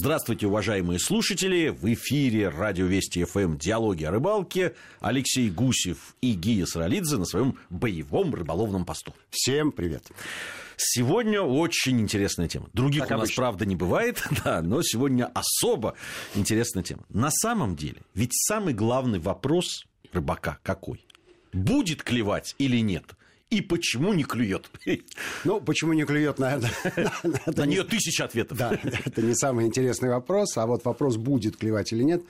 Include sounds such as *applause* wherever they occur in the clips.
Здравствуйте, уважаемые слушатели. В эфире радио Вести ФМ «Диалоги о рыбалке». Алексей Гусев и Гия Саралидзе на своем боевом рыболовном посту. Всем привет. Сегодня очень интересная тема. Других как у нас, обычно. правда, не бывает, *laughs* да, но сегодня особо интересная тема. На самом деле, ведь самый главный вопрос рыбака какой? Будет клевать или нет? И почему не клюет? Ну, почему не клюет, наверное... *laughs* На нее тысяча ответов. Да, это не самый интересный вопрос, а вот вопрос, будет клевать или нет,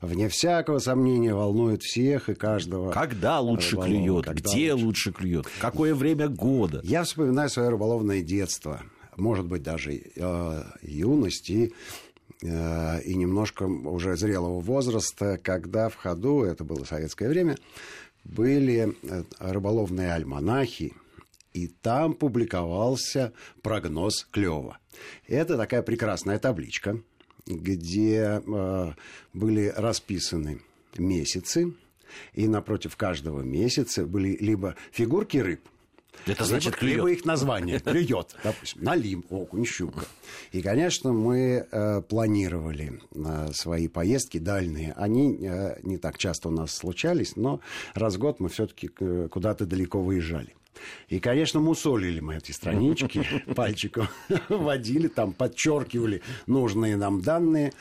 вне всякого сомнения, волнует всех и каждого. Когда лучше клюет? Где лучше клюет? Какое время года? Я вспоминаю свое рыболовное детство, может быть, даже э, юность и э, и немножко уже зрелого возраста, когда в ходу, это было советское время, были э, рыболовные альманахи, и там публиковался прогноз клёва. Это такая прекрасная табличка, где э, были расписаны месяцы, и напротив каждого месяца были либо фигурки рыб, это значит клюет. Либо их название *laughs* клюет. Допустим, налим, окунь, щука. И, конечно, мы э, планировали э, свои поездки дальние. Они э, не так часто у нас случались, но раз в год мы все-таки э, куда-то далеко выезжали. И, конечно, мусолили мы эти странички *laughs* пальчиком, водили там, подчеркивали нужные нам данные.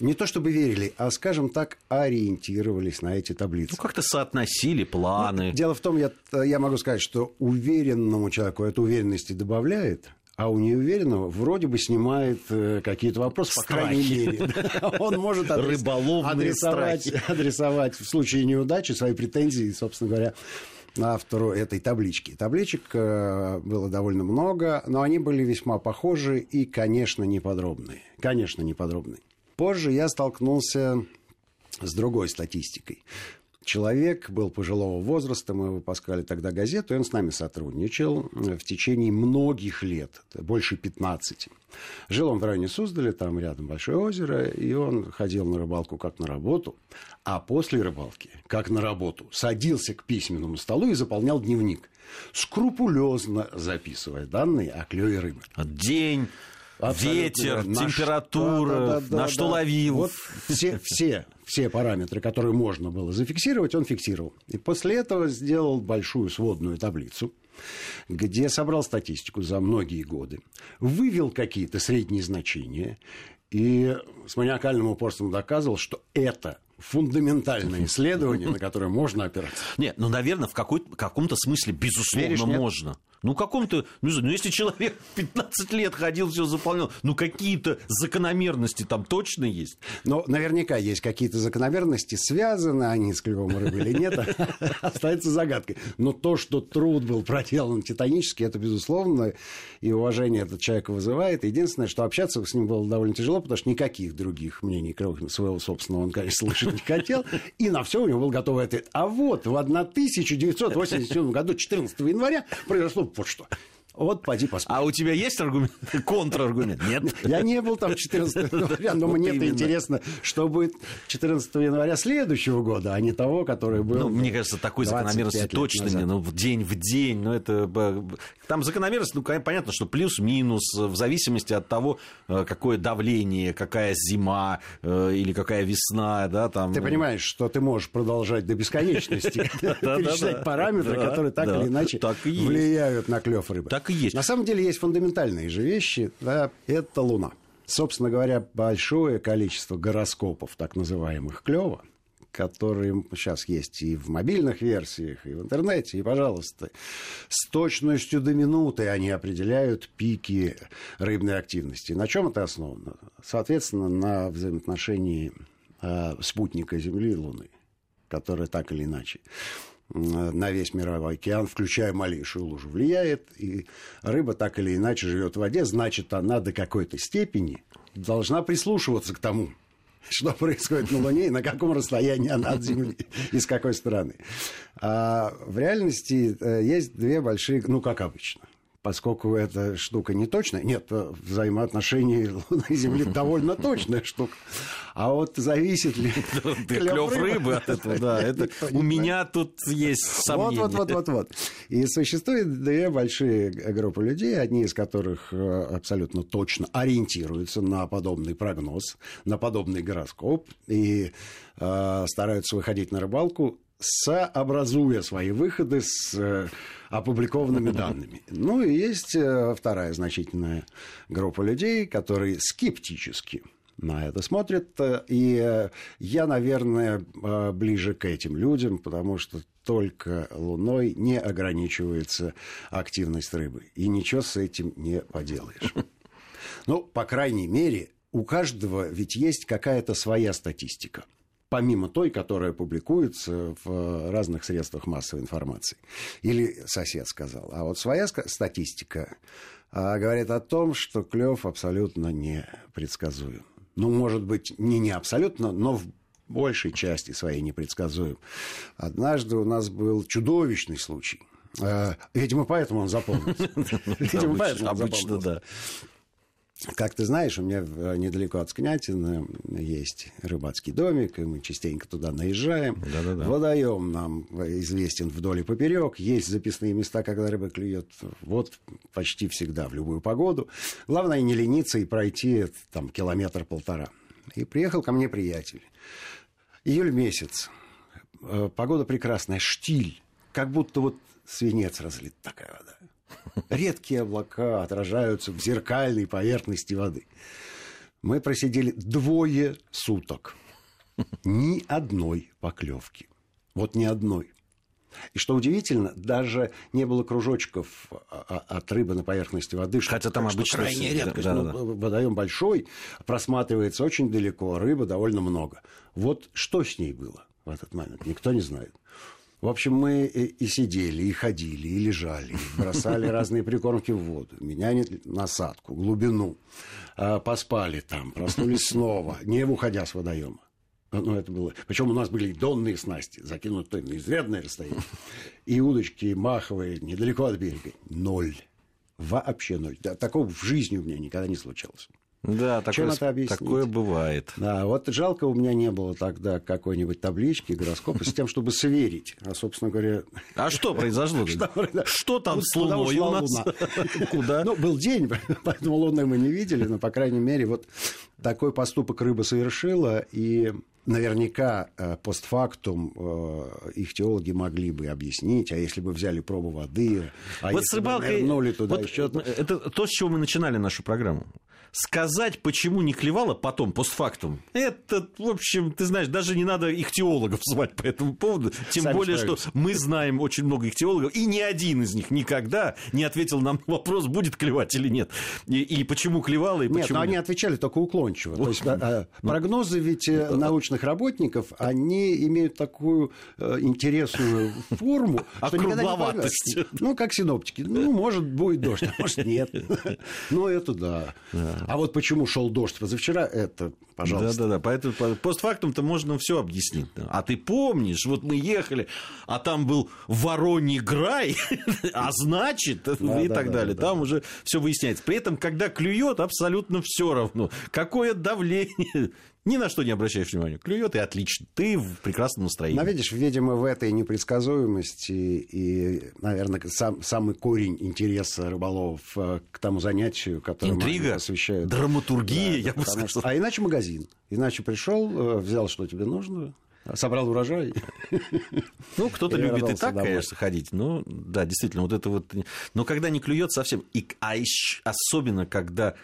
Не то чтобы верили, а, скажем так, ориентировались на эти таблицы. Ну, как-то соотносили планы. Ну, дело в том, я, я могу сказать, что уверенному человеку эту уверенности добавляет, а у неуверенного вроде бы снимает э, какие-то вопросы, по крайней мере. *laughs* Он может адресовать, адресовать в случае неудачи свои претензии, собственно говоря, автору этой таблички. Табличек э, было довольно много, но они были весьма похожи и, конечно, неподробные. Конечно, неподробные. Позже я столкнулся с другой статистикой. Человек был пожилого возраста, мы выпускали тогда газету, и он с нами сотрудничал в течение многих лет, больше 15. Жил он в районе Суздаля, там рядом большое озеро, и он ходил на рыбалку как на работу, а после рыбалки, как на работу, садился к письменному столу и заполнял дневник, скрупулезно записывая данные о клеве рыбы. День, Абсолютно. ветер, на температура, да, да, да, на что да. ловил. Вот все, все, все параметры, которые можно было зафиксировать, он фиксировал. И после этого сделал большую сводную таблицу, где собрал статистику за многие годы, вывел какие-то средние значения и с маниакальным упорством доказывал, что это фундаментальное *laughs* исследование, на которое можно опираться. Нет, ну, наверное, в каком-то смысле, безусловно, Веришь, можно. Ну, каком-то, ну, ну, если человек *laughs* 15 лет ходил, все заполнял, ну, какие-то закономерности там точно есть. Но наверняка есть какие-то закономерности, связаны они с клевом рыбы или нет, *laughs* остается загадкой. Но то, что труд был проделан титанически, это безусловно, и уважение этот человек вызывает. Единственное, что общаться с ним было довольно тяжело, потому что никаких других мнений, кроме своего собственного, он, конечно, слышать не хотел. И на все у него был готовый ответ. А вот в 1987 году, 14 января, произошло вот что. Вот поди посмотри. А у тебя есть аргумент, *laughs* контраргумент? Нет. *laughs* Я не был там 14 *laughs* января, но мне это интересно, что будет 14 января следующего года, а не того, который был. Ну, мне кажется, такой закономерности точно не. Ну, в день в день. Ну, это там закономерность, ну, понятно, что плюс-минус, в зависимости от того, э, какое давление, какая зима э, или какая весна, да, там. Ты понимаешь, что ты можешь продолжать до бесконечности перечислять параметры, которые так или иначе влияют на клев рыбы. Так и есть. На самом деле есть фундаментальные же вещи. Да, это Луна. Собственно говоря, большое количество гороскопов, так называемых клёва, которые сейчас есть и в мобильных версиях, и в интернете, и, пожалуйста, с точностью до минуты они определяют пики рыбной активности. На чем это основано? Соответственно, на взаимоотношении э, спутника Земли и Луны, которые так или иначе на весь мировой океан, включая малейшую лужу, влияет, и рыба так или иначе живет в воде, значит, она до какой-то степени должна прислушиваться к тому, *laughs* что происходит на Луне и на каком расстоянии она от Земли *laughs* и с какой стороны. А в реальности э, есть две большие, ну, как обычно, поскольку эта штука не точная, нет, взаимоотношения Луны и Земли довольно точная штука. А вот зависит ли *laughs* клев рыбы от этого, да, *laughs* это у меня тут есть сомнения. Вот, вот, вот, вот, вот. И существует две большие группы людей, одни из которых э, абсолютно точно ориентируются на подобный прогноз, на подобный гороскоп и э, стараются выходить на рыбалку сообразуя свои выходы с э, опубликованными *laughs* данными. Ну и есть э, вторая значительная группа людей, которые скептически на это смотрят. И я, наверное, ближе к этим людям, потому что только Луной не ограничивается активность рыбы. И ничего с этим не поделаешь. *laughs* Ну, по крайней мере, у каждого ведь есть какая-то своя статистика помимо той, которая публикуется в разных средствах массовой информации. Или сосед сказал. А вот своя статистика а, говорит о том, что клев абсолютно непредсказуем. Ну, может быть, не не абсолютно, но в большей части своей непредсказуем. Однажды у нас был чудовищный случай. А, видимо, поэтому он запомнился. *laughs* Видимо, поэтому он запомнился. Как ты знаешь, у меня недалеко от Скнятина есть рыбацкий домик, и мы частенько туда наезжаем. Да-да-да. Водоем нам известен вдоль и поперек. Есть записные места, когда рыба клюет вот почти всегда, в любую погоду. Главное не лениться и пройти там километр-полтора. И приехал ко мне приятель. Июль месяц. Э, погода прекрасная, штиль. Как будто вот свинец разлит такая вода. Редкие облака отражаются в зеркальной поверхности воды. Мы просидели двое суток. Ни одной поклевки. Вот ни одной. И что удивительно, даже не было кружочков а, а, от рыбы на поверхности воды. Хотя там обычно... Крайняя редкость. Да, ну, да. Водоем большой, просматривается очень далеко, рыба довольно много. Вот что с ней было в этот момент, никто не знает. В общем, мы и сидели, и ходили, и лежали, и бросали разные прикормки в воду. Меня насадку, глубину. А, поспали там, проснулись снова, не уходя с водоема. Ну, это было... Причем у нас были донные снасти, закинутые на изрядное расстояние. И удочки маховые недалеко от берега. Ноль. Вообще ноль. Такого в жизни у меня никогда не случалось. Да, такое, Чем это объяснить? такое бывает. Да, вот жалко у меня не было тогда какой-нибудь таблички, гороскопа с тем, чтобы сверить. А, собственно говоря... А что произошло? Что там с Луной у нас? *laughs* Куда? Ну, был день, *laughs* поэтому Луны мы не видели, но, по крайней мере, вот такой поступок рыба совершила, и наверняка э, постфактум э, их теологи могли бы объяснить, а если бы взяли пробу воды, а вот если с рыбалкой, бы туда вот еще... Это то, с чего мы начинали нашу программу сказать, почему не клевало потом, постфактум, это, в общем, ты знаешь, даже не надо их теологов *laughs* звать по этому поводу. Тем Сами более, что мы знаем очень много их теологов, и ни один из них никогда не ответил нам на вопрос, будет клевать или нет. И, или почему клевало, и нет, почему... но они отвечали только уклончиво. Вот. То есть, а, ну, прогнозы ведь э, научных работников, они имеют такую э, интересную форму, *laughs* что никогда не Ну, как синоптики. Ну, может, будет дождь, а может, нет. *laughs* Ну, это да. А вот почему шел дождь позавчера, это, пожалуйста. Да-да-да, поэтому постфактум-то можно все объяснить. А ты помнишь, вот мы ехали, а там был Вороний Грай, *laughs* а значит, да, *laughs* и да, так да, далее. Там уже все выясняется. При этом, когда клюет, абсолютно все равно. Какое давление, ни на что не обращаешь внимания. Клюет и отлично. Ты в прекрасном настроении. Но видишь, видимо, в этой непредсказуемости и, наверное, сам, самый корень интереса рыболовов э, к тому занятию, которое Интрига, посвящают. драматургия, да, я бы сказал. Что... А иначе магазин. Иначе пришел, э, взял, что тебе нужно, собрал урожай. *laughs* Ну, кто-то любит и так, конечно, ходить. Ну, да, действительно, вот это вот... Но когда не клюет совсем, и, а еще, особенно когда,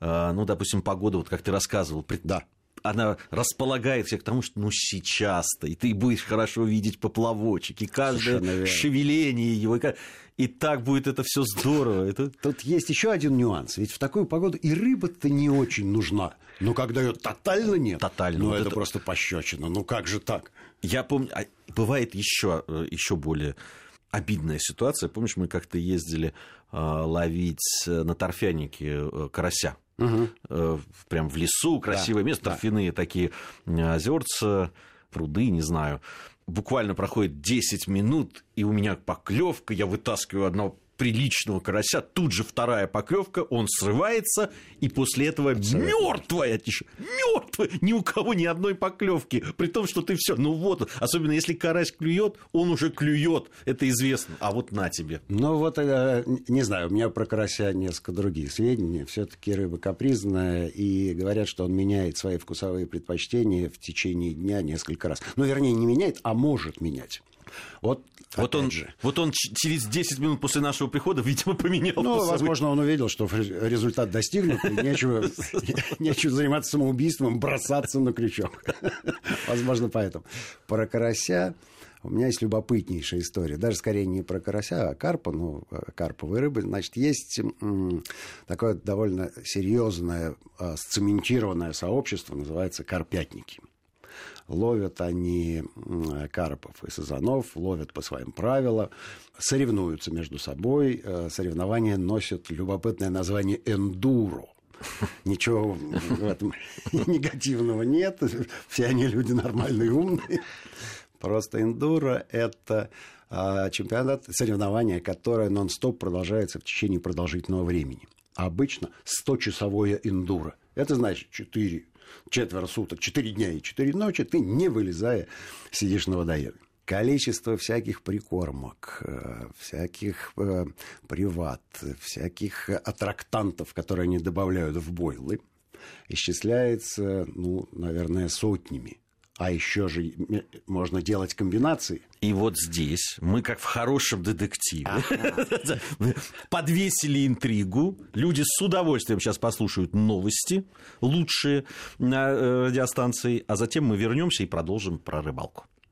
э, ну, допустим, погода, вот как ты рассказывал, да она располагает всех к тому, что ну сейчас-то, и ты будешь хорошо видеть поплавочек, и каждое шевеление его, и, и так будет это все здорово. Это... Тут есть еще один нюанс, ведь в такую погоду и рыба-то не очень нужна, но когда ее тотально нет, тотально, ну вот это, это просто пощечина, ну как же так? Я помню, а бывает еще, э, еще более обидная ситуация. Помнишь, мы как-то ездили э, ловить на торфянике э, карася угу. прям в лесу, красивое да, место, да. торфяные такие озерца, пруды, не знаю. Буквально проходит 10 минут, и у меня поклевка, я вытаскиваю одно приличного карася, тут же вторая поклевка, он срывается, и после этого мертвая тише, мертвая, ни у кого ни одной поклевки, при том, что ты все, ну вот, особенно если карась клюет, он уже клюет, это известно, а вот на тебе. Ну вот, э, не знаю, у меня про карася несколько других сведений, все-таки рыба капризная, и говорят, что он меняет свои вкусовые предпочтения в течение дня несколько раз. Ну, вернее, не меняет, а может менять. Вот, вот, он, же. вот он через 10 минут после нашего прихода, *laughs* видимо, поменял. Ну, вкусовые... возможно, он увидел, что результат достигнут, и нечего, *laughs* *laughs* нечего заниматься самоубийством, бросаться на крючок. Возможно, поэтому. Про карася у меня есть любопытнейшая история. Даже скорее не про карася, а карпа, ну, карповые рыбы. Значит, есть такое довольно серьезное, а, сцементированное сообщество, называется карпятники. Ловят они карпов и сазанов, ловят по своим правилам, соревнуются между собой. Э, соревнования носят любопытное название «эндуро». Ничего в этом *laughs* негативного нет. Все они люди нормальные, умные. Просто эндуро – это а, чемпионат, соревнования, которое нон-стоп продолжается в течение продолжительного времени. Обычно 100-часовое эндуро. Это значит 4 четверо суток, четыре дня и четыре ночи, ты, не вылезая, сидишь на водоеме. Количество всяких прикормок, э, всяких э, приват, всяких аттрактантов, которые они добавляют в бойлы, исчисляется, ну, наверное, сотнями. А еще же можно делать комбинации. И вот здесь мы, как в хорошем детективе, *laughs* подвесили интригу. Люди с удовольствием сейчас послушают новости лучшие на э, радиостанции, а затем мы вернемся и продолжим про рыбалку.